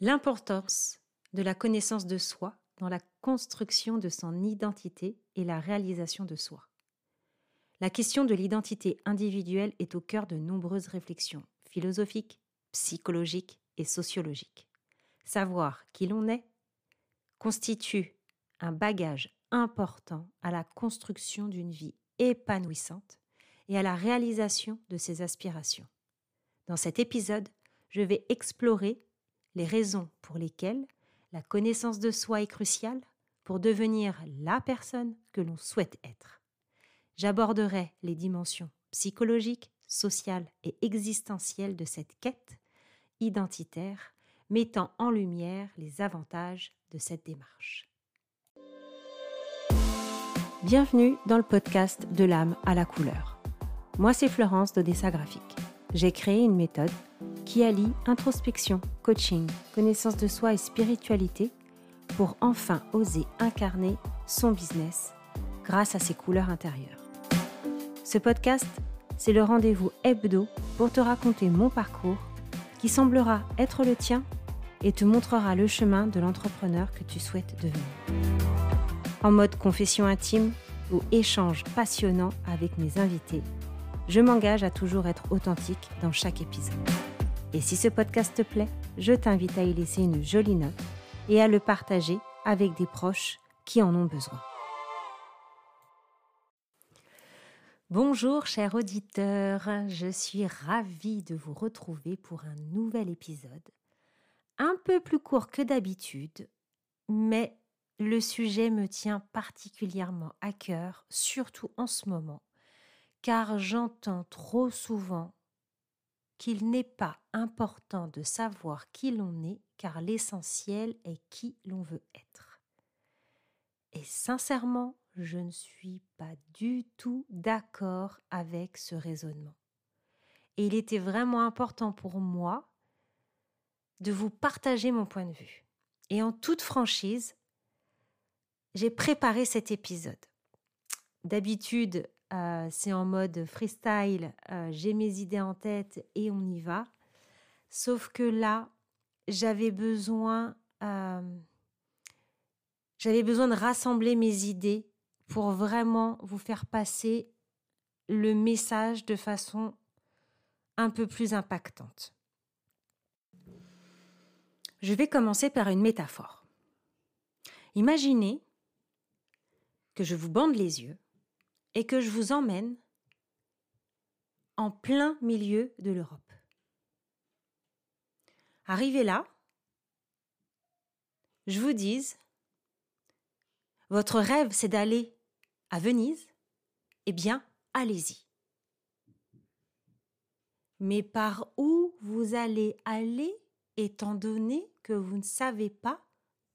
L'importance de la connaissance de soi dans la construction de son identité et la réalisation de soi. La question de l'identité individuelle est au cœur de nombreuses réflexions philosophiques, psychologiques et sociologiques. Savoir qui l'on est constitue un bagage important à la construction d'une vie épanouissante et à la réalisation de ses aspirations. Dans cet épisode, je vais explorer les raisons pour lesquelles la connaissance de soi est cruciale pour devenir la personne que l'on souhaite être. J'aborderai les dimensions psychologiques, sociales et existentielles de cette quête identitaire, mettant en lumière les avantages de cette démarche. Bienvenue dans le podcast De l'âme à la couleur. Moi, c'est Florence d'Odessa Graphique. J'ai créé une méthode qui allie introspection, coaching, connaissance de soi et spiritualité pour enfin oser incarner son business grâce à ses couleurs intérieures. Ce podcast, c'est le rendez-vous hebdo pour te raconter mon parcours qui semblera être le tien et te montrera le chemin de l'entrepreneur que tu souhaites devenir. En mode confession intime ou échange passionnant avec mes invités, je m'engage à toujours être authentique dans chaque épisode. Et si ce podcast te plaît, je t'invite à y laisser une jolie note et à le partager avec des proches qui en ont besoin. Bonjour chers auditeurs, je suis ravie de vous retrouver pour un nouvel épisode, un peu plus court que d'habitude, mais le sujet me tient particulièrement à cœur, surtout en ce moment, car j'entends trop souvent qu'il n'est pas important de savoir qui l'on est, car l'essentiel est qui l'on veut être. Et sincèrement, je ne suis pas du tout d'accord avec ce raisonnement. Et il était vraiment important pour moi de vous partager mon point de vue. Et en toute franchise, j'ai préparé cet épisode. D'habitude, euh, c'est en mode freestyle, euh, j'ai mes idées en tête et on y va. Sauf que là, j'avais besoin, euh, j'avais besoin de rassembler mes idées pour vraiment vous faire passer le message de façon un peu plus impactante. Je vais commencer par une métaphore. Imaginez que je vous bande les yeux et que je vous emmène en plein milieu de l'Europe. Arrivé là, je vous dise, votre rêve c'est d'aller à Venise, eh bien, allez-y. Mais par où vous allez aller étant donné que vous ne savez pas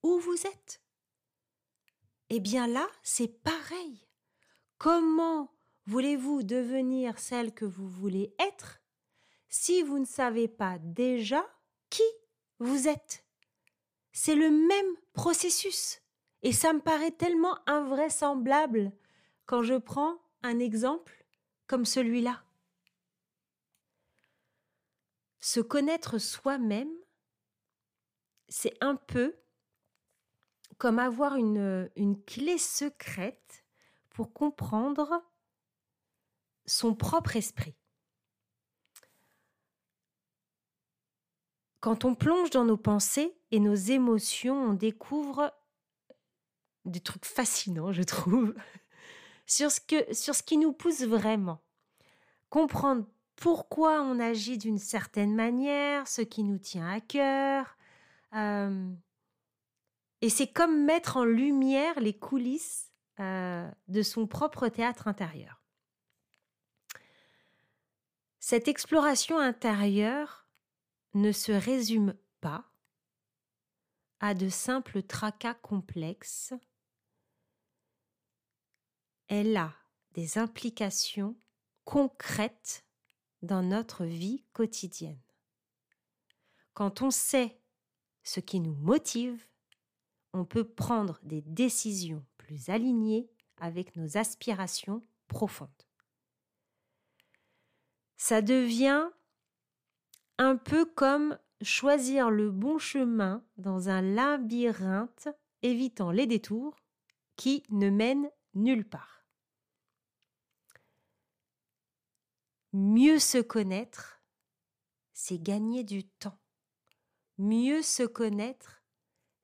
où vous êtes? Eh bien là, c'est pareil. Comment voulez-vous devenir celle que vous voulez être si vous ne savez pas déjà qui vous êtes? C'est le même processus. Et ça me paraît tellement invraisemblable quand je prends un exemple comme celui-là. Se connaître soi-même, c'est un peu comme avoir une, clé secrète pour comprendre son propre esprit. Quand on plonge dans nos pensées et nos émotions, on découvre des trucs fascinants, je trouve, sur ce, que, qui nous pousse vraiment. Comprendre pourquoi on agit d'une certaine manière, ce qui nous tient à cœur. Euh, et c'est comme mettre en lumière les coulisses euh, de son propre théâtre intérieur. Cette exploration intérieure ne se résume pas à de simples tracas complexes. Elle a des implications concrètes dans notre vie quotidienne. Quand on sait ce qui nous motive, on peut prendre des décisions plus alignées avec nos aspirations profondes. Ça devient un peu comme choisir le bon chemin dans un labyrinthe, évitant les détours qui ne mènent nulle part. Mieux se connaître, c'est gagner du temps. Mieux se connaître,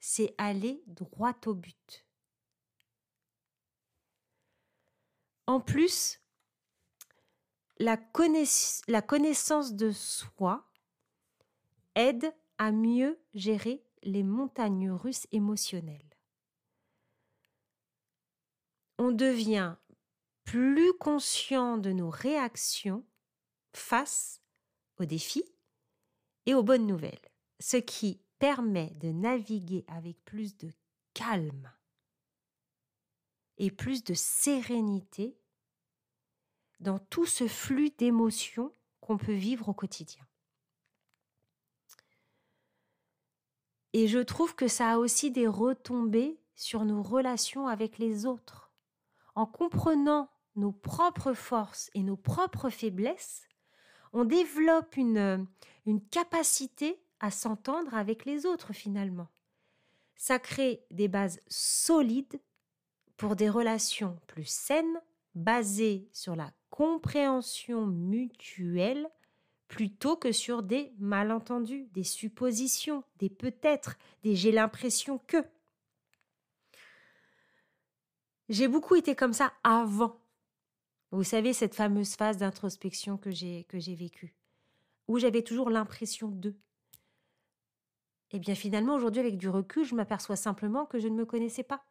c'est aller droit au but. En plus, la, connaissance de soi aide à mieux gérer les montagnes russes émotionnelles. On devient plus conscient de nos réactions face aux défis et aux bonnes nouvelles, ce qui permet de naviguer avec plus de calme et plus de sérénité dans tout ce flux d'émotions qu'on peut vivre au quotidien. Et je trouve que ça a aussi des retombées sur nos relations avec les autres. En comprenant nos propres forces et nos propres faiblesses, on développe une, une capacité à s'entendre avec les autres finalement. Ça crée des bases solides pour des relations plus saines, basées sur la compréhension mutuelle plutôt que sur des malentendus, des suppositions, des peut-être, des j'ai l'impression que. J'ai beaucoup été comme ça avant. Vous savez, cette fameuse phase d'introspection que j'ai, vécue, où j'avais toujours l'impression de. Eh bien finalement, aujourd'hui, avec du recul, je m'aperçois simplement que je ne me connaissais pas.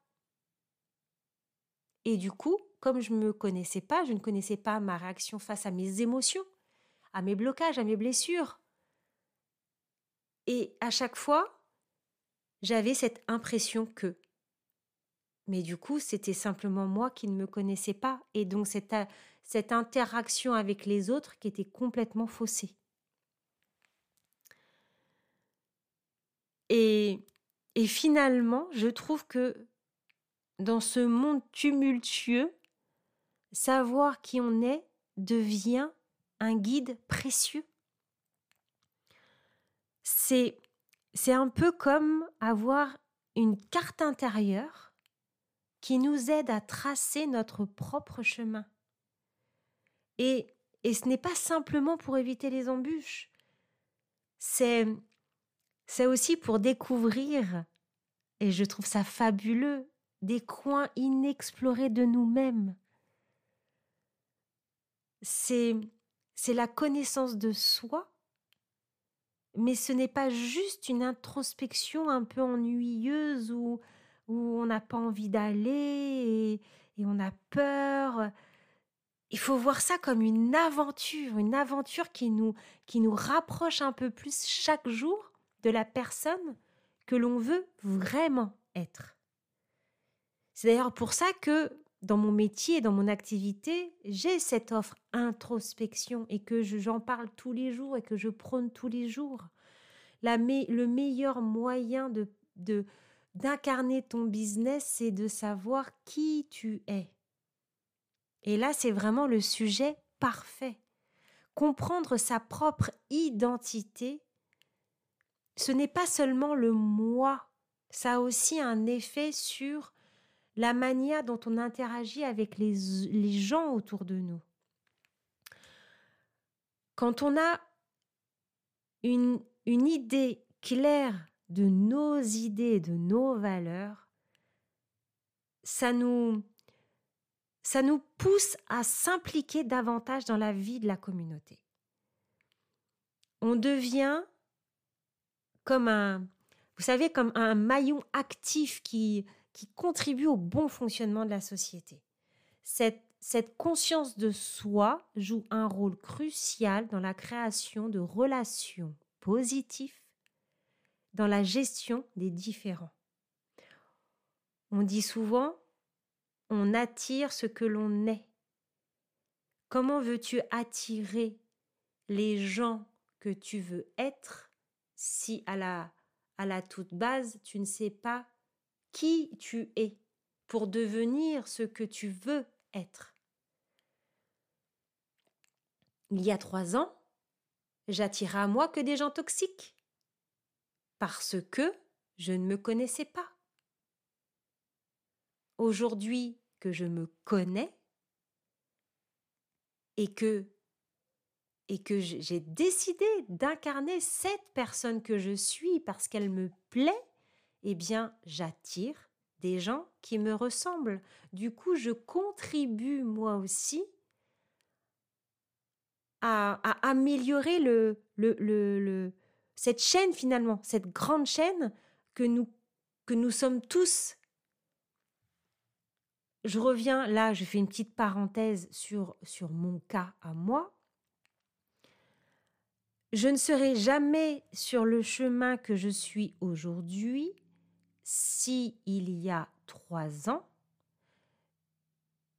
Et du coup, comme je ne me connaissais pas, je ne connaissais pas ma réaction face à mes émotions, à mes blocages, à mes blessures. Et à chaque fois, j'avais cette impression que. Mais du coup, c'était simplement moi qui ne me connaissais pas. Et donc, cette, cette interaction avec les autres qui était complètement faussée. Et, et finalement, je trouve que dans ce monde tumultueux, savoir qui on est devient un guide précieux. C'est, c'est un peu comme avoir une carte intérieure qui nous aide à tracer notre propre chemin. Et, et ce n'est pas simplement pour éviter les embûches, c'est, c'est aussi pour découvrir, et je trouve ça fabuleux, des coins inexplorés de nous-mêmes. C'est, c'est la connaissance de soi, mais ce n'est pas juste une introspection un peu ennuyeuse où, où on n'a pas envie d'aller et, on a peur. Il faut voir ça comme une aventure, une aventure qui nous, qui nous rapproche un peu plus chaque jour de la personne que l'on veut vraiment être. C'est d'ailleurs pour ça que dans mon métier, dans mon activité, j'ai cette offre introspection et que j'en parle tous les jours et que je prône tous les jours. Le meilleur moyen de d'incarner ton business, c'est de savoir qui tu es. Et là, c'est vraiment le sujet parfait. Comprendre sa propre identité, ce n'est pas seulement le moi, ça a aussi un effet sur la manière dont on interagit avec les, gens autour de nous. Quand on a une, une idée claire de nos idées, de nos valeurs, ça nous, ça nous pousse à s'impliquer davantage dans la vie de la communauté. On devient comme un, vous savez, comme un maillon actif qui, qui contribuent au bon fonctionnement de la société. Cette, conscience de soi joue un rôle crucial dans la création de relations positives, dans la gestion des différends. On dit souvent, on attire ce que l'on est. Comment veux-tu attirer les gens que tu veux être si à la toute base, tu ne sais pas qui tu es pour devenir ce que tu veux être. Il y a trois ans, j'attirais à moi que des gens toxiques. parce que je ne me connaissais pas. Aujourd'hui que je me connais et que et que j'ai décidé d'incarner cette personne que je suis parce qu'elle me plaît, eh bien, j'attire des gens qui me ressemblent. Du coup, je contribue moi aussi à, améliorer cette chaîne finalement, cette grande chaîne que nous, que nous sommes tous. Je reviens là, je fais une petite parenthèse sur, sur mon cas à moi. Je ne serai jamais sur le chemin que je suis aujourd'hui si il y a trois ans,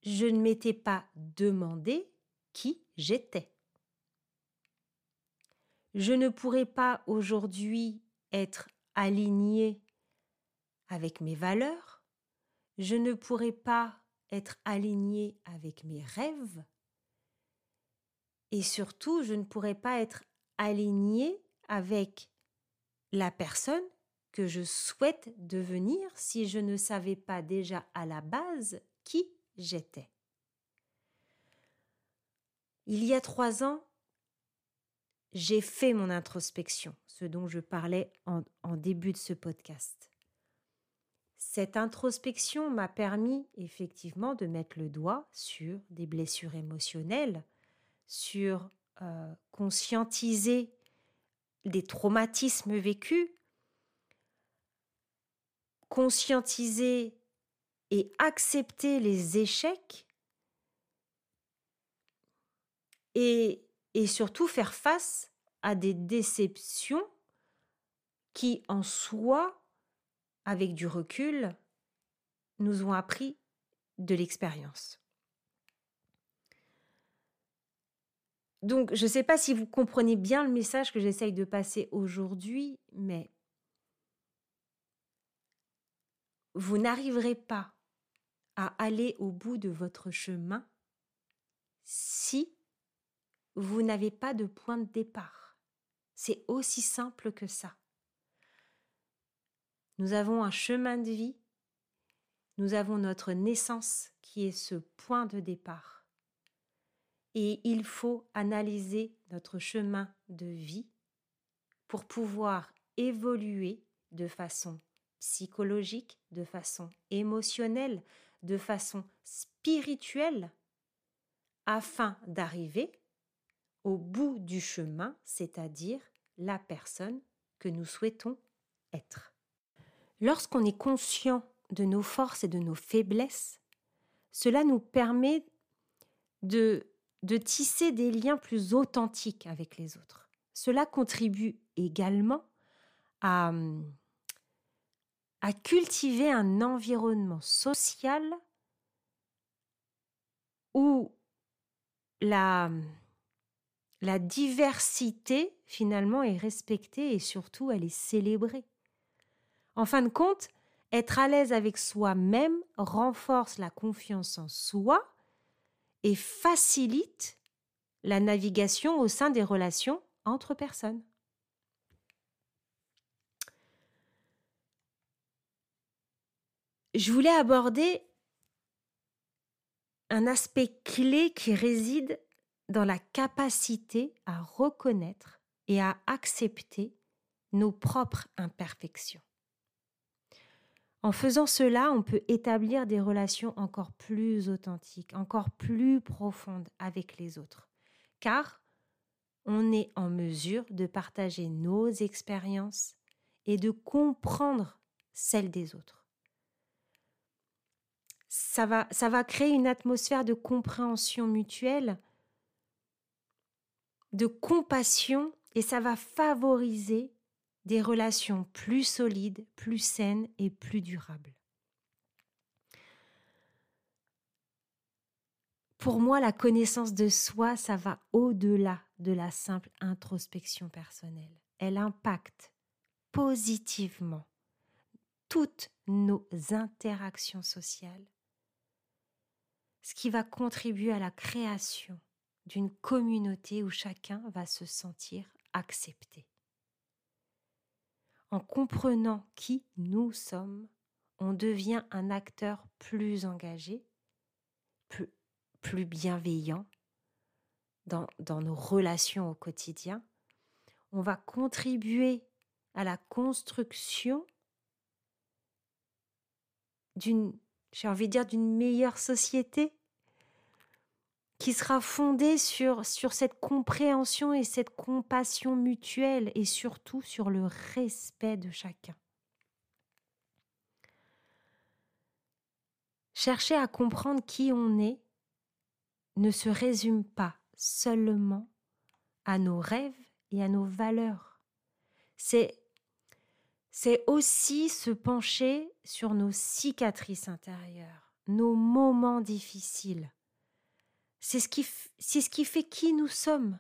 je ne m'étais pas demandé qui j'étais. Je ne pourrais pas aujourd'hui être aligné avec mes valeurs, je ne pourrais pas être aligné avec mes rêves, et surtout, je ne pourrais pas être aligné avec la personne que je souhaite devenir si je ne savais pas déjà à la base qui j'étais. Il y a trois ans, j'ai fait mon introspection, ce dont je parlais en, début de ce podcast. Cette introspection m'a permis effectivement de mettre le doigt sur des blessures émotionnelles, sur euh, conscientiser des traumatismes vécus, conscientiser et accepter les échecs et, et surtout faire face à des déceptions qui en soi, avec du recul, nous ont appris de l'expérience. Donc, je ne sais pas si vous comprenez bien le message que j'essaye de passer aujourd'hui, mais vous n'arriverez pas à aller au bout de votre chemin si vous n'avez pas de point de départ. C'est aussi simple que ça. Nous avons un chemin de vie, nous avons notre naissance qui est ce point de départ et il faut analyser notre chemin de vie pour pouvoir évoluer de façon psychologique, de façon émotionnelle, de façon spirituelle, afin d'arriver au bout du chemin, c'est-à-dire la personne que nous souhaitons être. Lorsqu'on est conscient de nos forces et de nos faiblesses, cela nous permet de tisser des liens plus authentiques avec les autres. Cela contribue également à, à cultiver un environnement social où la, diversité finalement est respectée et surtout elle est célébrée. En fin de compte, être à l'aise avec soi-même renforce la confiance en soi et facilite la navigation au sein des relations entre personnes. Je voulais aborder un aspect clé qui réside dans la capacité à reconnaître et à accepter nos propres imperfections. En faisant cela, on peut établir des relations encore plus authentiques, encore plus profondes avec les autres, car on est en mesure de partager nos expériences et de comprendre celles des autres. Ça va, créer une atmosphère de compréhension mutuelle, de compassion, et ça va favoriser des relations plus solides, plus saines et plus durables. Pour moi, la connaissance de soi, ça va au-delà de la simple introspection personnelle. Elle impacte positivement toutes nos interactions sociales, ce qui va contribuer à la création d'une communauté où chacun va se sentir accepté. En comprenant qui nous sommes, on devient un acteur plus engagé, plus, bienveillant dans, dans nos relations au quotidien. On va contribuer à la construction d'une meilleure société qui sera fondée sur, cette compréhension et cette compassion mutuelle et surtout sur le respect de chacun. Chercher à comprendre qui on est ne se résume pas seulement à nos rêves et à nos valeurs. C'est aussi se pencher sur nos cicatrices intérieures, nos moments difficiles. C'est ce, qui, fait qui nous sommes.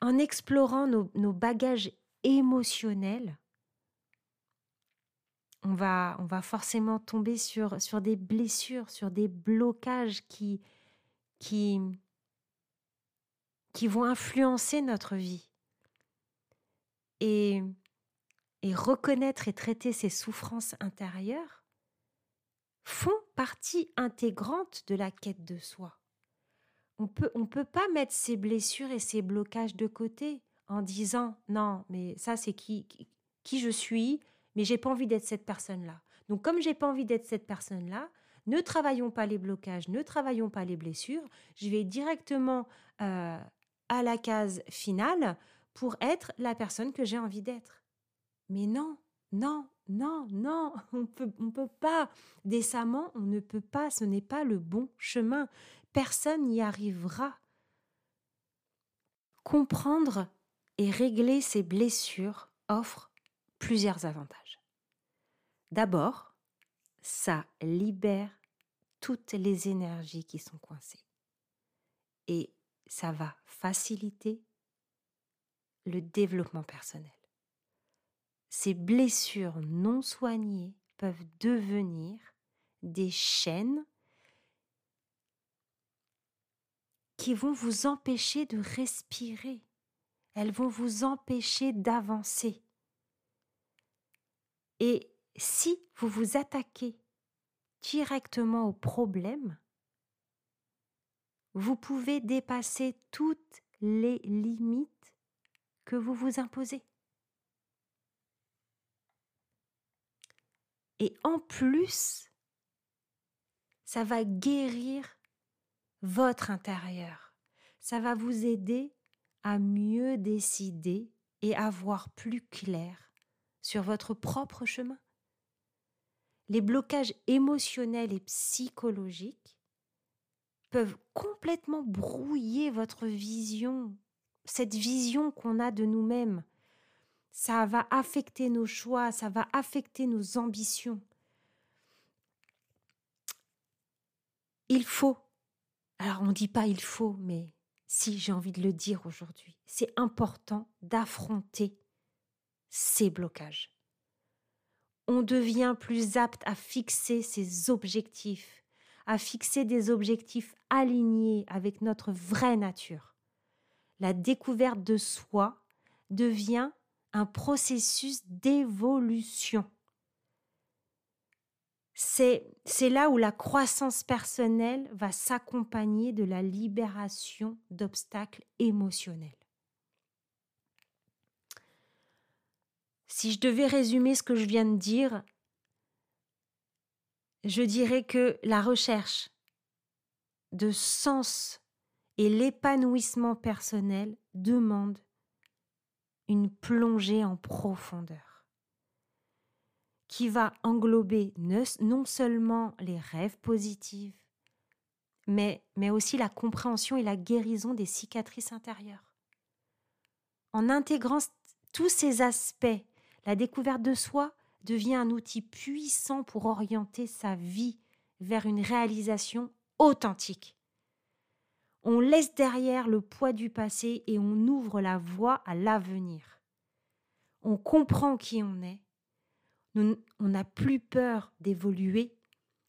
En explorant nos, bagages émotionnels, on va, forcément tomber sur, des blessures, sur des blocages qui vont influencer notre vie. Et et reconnaître et traiter ces souffrances intérieures font partie intégrante de la quête de soi. On peut, on peut pas mettre ces blessures et ces blocages de côté en disant non, mais ça c'est qui, qui, je suis, mais j'ai pas envie d'être cette personne-là. Donc comme j'ai pas envie d'être cette personne-là, ne travaillons pas les blocages, ne travaillons pas les blessures. Je vais directement euh, à la case finale pour être la personne que j'ai envie d'être. Mais non, non, non, non, on peut, on peut pas. Décemment, on ne peut pas, ce n'est pas le bon chemin. Personne n'y arrivera. Comprendre et régler ces blessures offre plusieurs avantages. D'abord, ça libère toutes les énergies qui sont coincées. Et ça va faciliter le développement personnel ces blessures non soignées peuvent devenir des chaînes qui vont vous empêcher de respirer. Elles vont vous empêcher d'avancer. Et si vous vous attaquez directement au problème, vous pouvez dépasser toutes les limites que vous vous imposez. Et en plus, ça va guérir votre intérieur. Ça va vous aider à mieux décider et à voir plus clair sur votre propre chemin. Les blocages émotionnels et psychologiques peuvent complètement brouiller votre vision, cette vision qu'on a de nous-mêmes, ça va affecter nos choix, ça va affecter nos ambitions. Il faut, alors on ne dit pas il faut, mais si j'ai envie de le dire aujourd'hui, c'est important d'affronter ces blocages. On devient plus apte à fixer ses objectifs, à fixer des objectifs alignés avec notre vraie nature. La découverte de soi devient un processus d'évolution. C'est, c'est là où la croissance personnelle va s'accompagner de la libération d'obstacles émotionnels. Si je devais résumer ce que je viens de dire, je dirais que la recherche de sens et l'épanouissement personnel demandent une plongée en profondeur qui va englober non seulement les rêves positifs, mais, mais aussi la compréhension et la guérison des cicatrices intérieures. En intégrant tous ces aspects, la découverte de soi devient un outil puissant pour orienter sa vie vers une réalisation authentique. On laisse derrière le poids du passé et on ouvre la voie à l'avenir. On comprend qui on est. on n'a plus peur d'évoluer.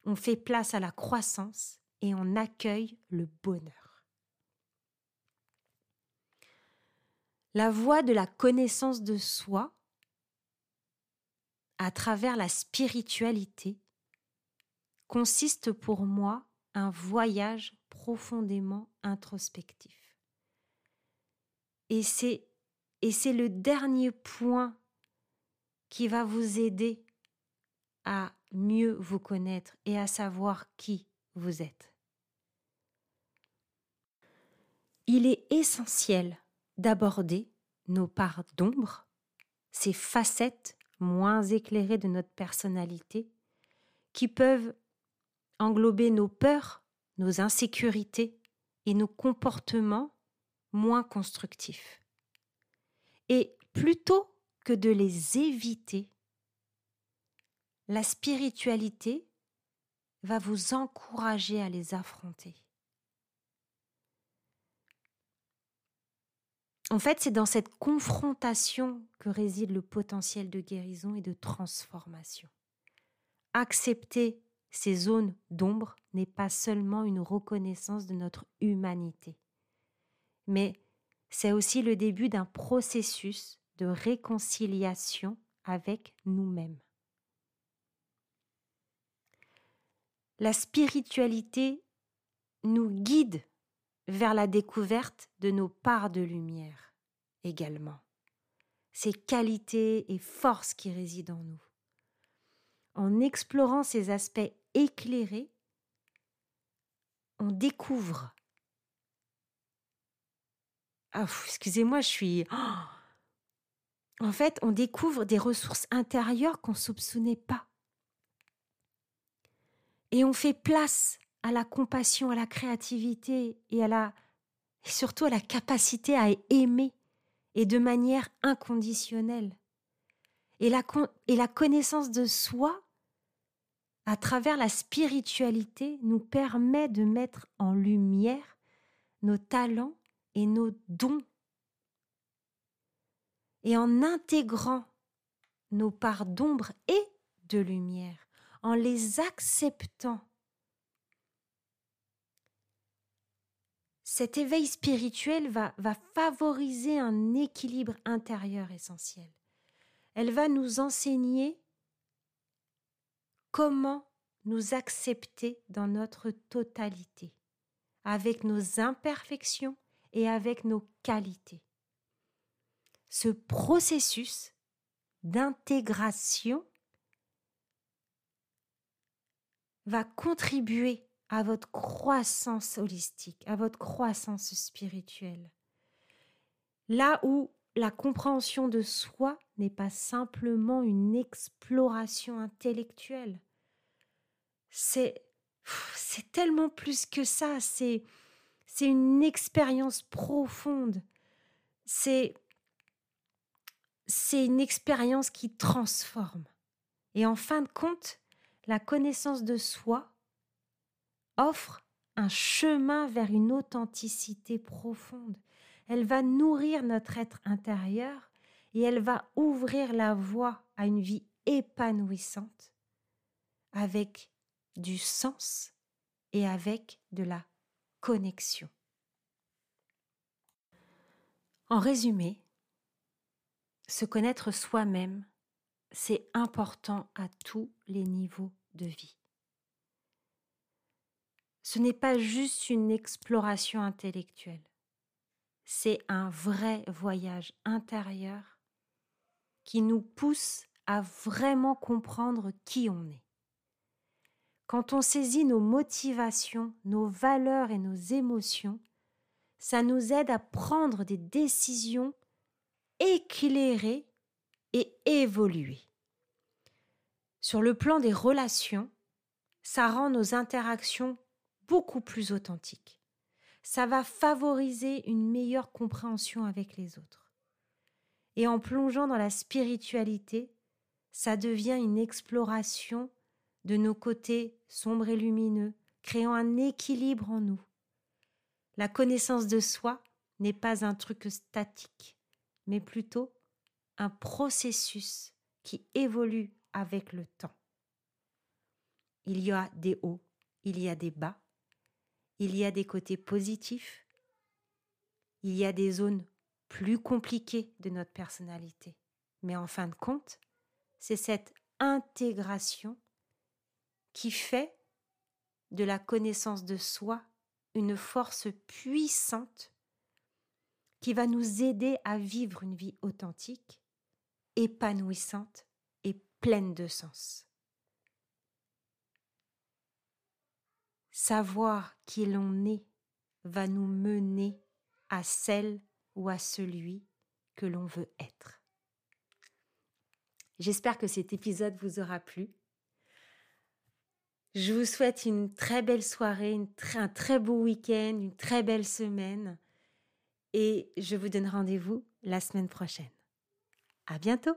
On fait place à la croissance et on accueille le bonheur. La voie de la connaissance de soi à travers la spiritualité consiste pour moi un voyage profondément introspectif. Et c'est et c'est le dernier point qui va vous aider à mieux vous connaître et à savoir qui vous êtes. Il est essentiel d'aborder nos parts d'ombre, ces facettes moins éclairées de notre personnalité, qui peuvent englober nos peurs, nos insécurités et nos comportements moins constructifs. Et plutôt que de les éviter, la spiritualité va vous encourager à les affronter. En fait, c'est dans cette confrontation que réside le potentiel de guérison et de transformation. Accepter ces zones d'ombre n'est pas seulement une reconnaissance de notre humanité, mais c'est aussi le début d'un processus de réconciliation avec nous-mêmes. La spiritualité nous guide vers la découverte de nos parts de lumière également, ces qualités et forces qui résident en nous. En explorant ces aspects éclairés, on découvre ah, excusez-moi, je suis. Oh! en fait, on découvre des ressources intérieures qu'on ne soupçonnait pas. Et on fait place à la compassion, à la créativité et à la surtout à la capacité à aimer et de manière inconditionnelle. Et la connaissance de soi, à travers la spiritualité, nous permet de mettre en lumière nos talents et nos dons. Et en intégrant nos parts d'ombre et de lumière, en les acceptant, cet éveil spirituel va, va favoriser un équilibre intérieur essentiel. Elle va nous enseigner comment nous accepter dans notre totalité, avec nos imperfections et avec nos qualités. Ce processus d'intégration va contribuer à votre croissance holistique, à votre croissance spirituelle. Là où la compréhension de soi n'est pas simplement une exploration intellectuelle, c'est c'est tellement plus que ça, c'est c'est une expérience profonde. C'est c'est une expérience qui transforme. Et en fin de compte, la connaissance de soi offre un chemin vers une authenticité profonde. Elle va nourrir notre être intérieur et elle va ouvrir la voie à une vie épanouissante avec du sens et avec de la connexion. En résumé, se connaître soi-même, c'est important à tous les niveaux de vie. Ce n'est pas juste une exploration intellectuelle, c'est un vrai voyage intérieur qui nous pousse à vraiment comprendre qui on est. Quand on saisit nos motivations, nos valeurs et nos émotions, ça nous aide à prendre des décisions éclairées et évoluer. Sur le plan des relations, ça rend nos interactions beaucoup plus authentiques. Ça va favoriser une meilleure compréhension avec les autres. Et en plongeant dans la spiritualité, ça devient une exploration de nos côtés sombres et lumineux, créant un équilibre en nous. La connaissance de soi n'est pas un truc statique, mais plutôt un processus qui évolue avec le temps. Il y a des hauts, il y a des bas, il y a des côtés positifs, il y a des zones plus compliqué de notre personnalité. Mais en fin de compte, c'est cette intégration qui fait de la connaissance de soi une force puissante qui va nous aider à vivre une vie authentique, épanouissante et pleine de sens. Savoir qui l'on est va nous mener à celle ou à celui que l'on veut être. J'espère que cet épisode vous aura plu. Je vous souhaite une très belle soirée, un très beau week-end, une très belle semaine et je vous donne rendez-vous la semaine prochaine. À bientôt!